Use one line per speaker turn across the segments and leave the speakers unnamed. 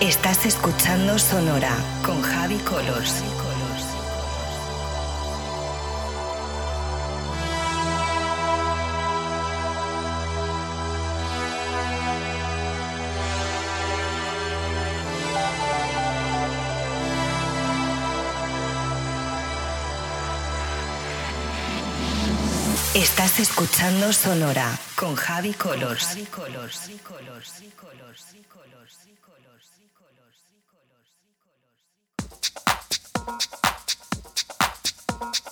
Estás escuchando Sonora con Javi Colors. Estás escuchando Sonora con Javi Colors. Javi Colors. you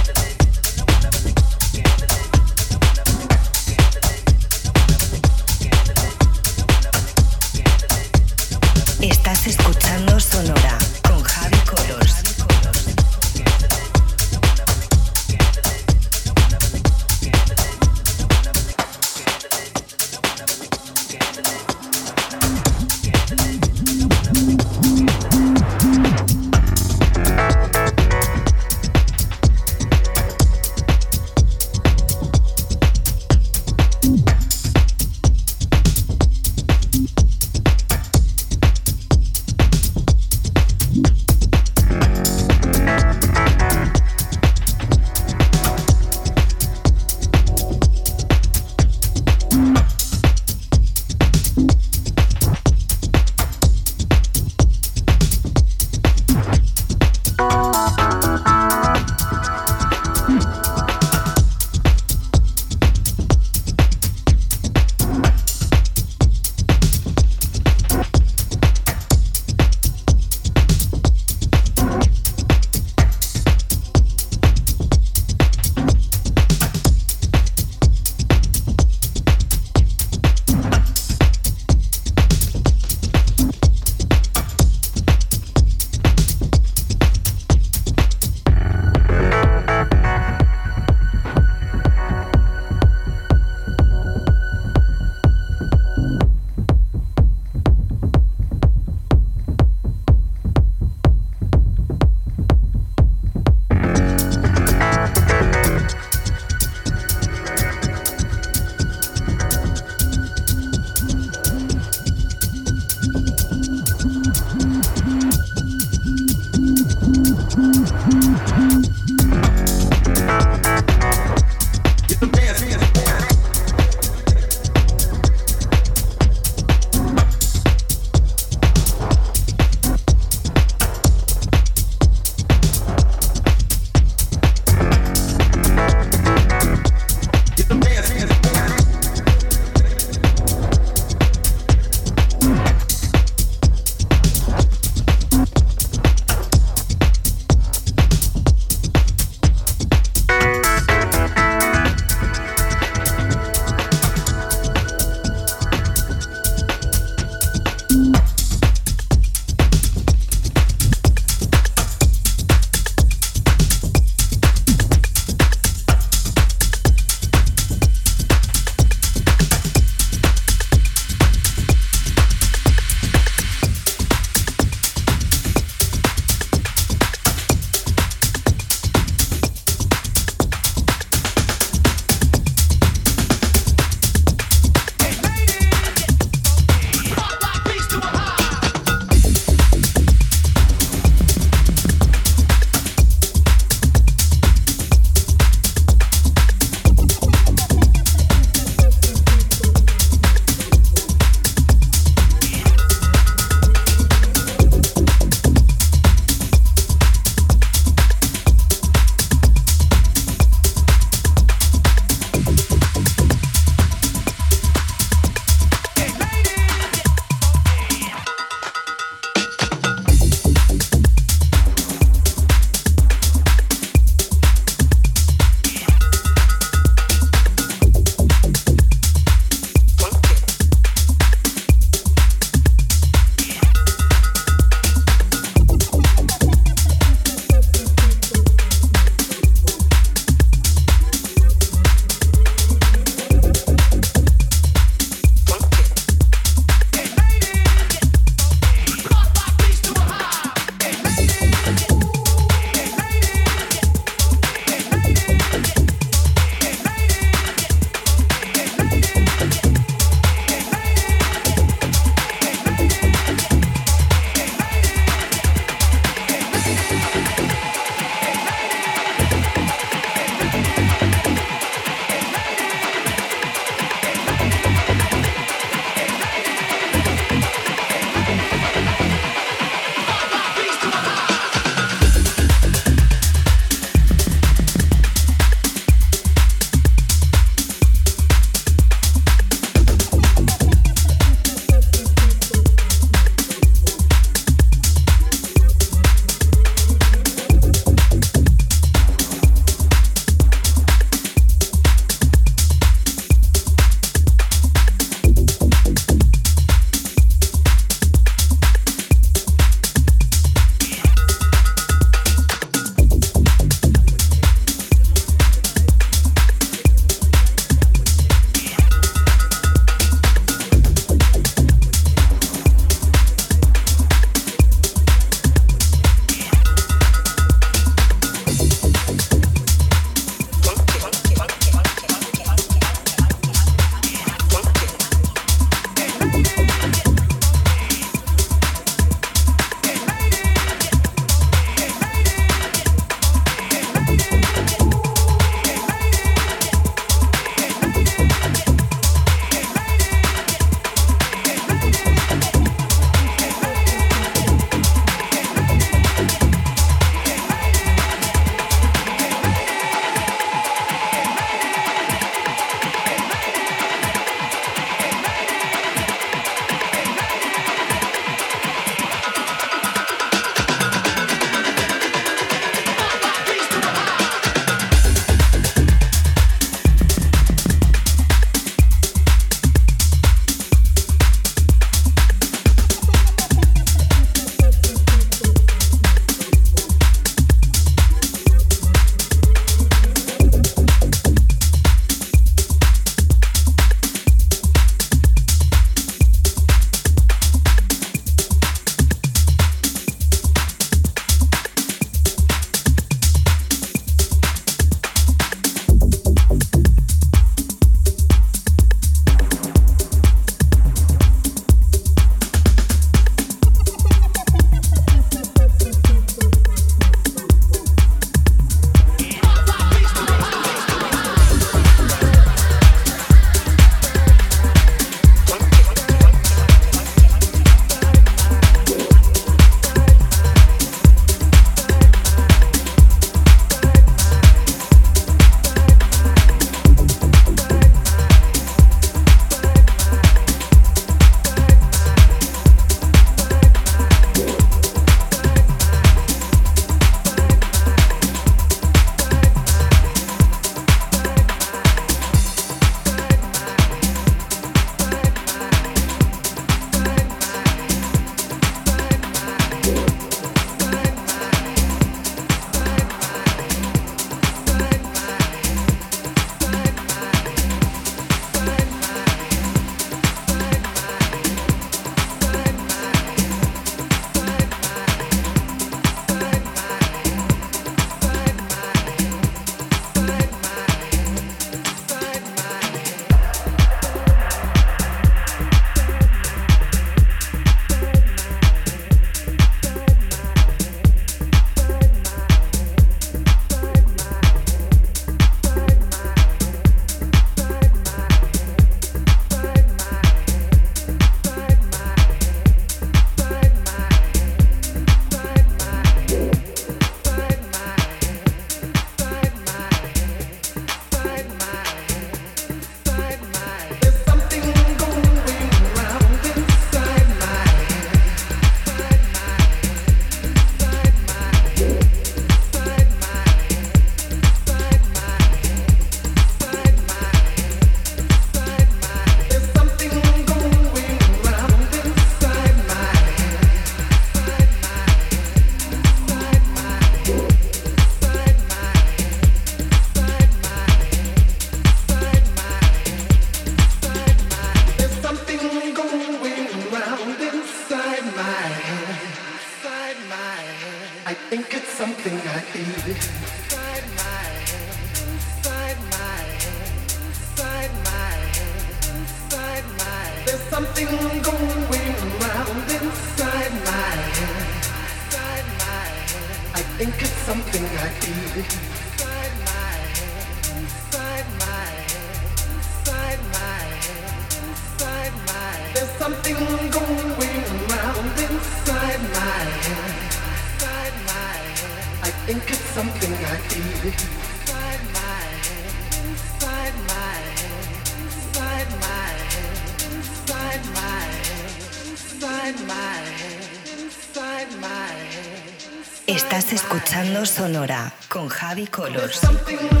Sonora con
Javi Colors.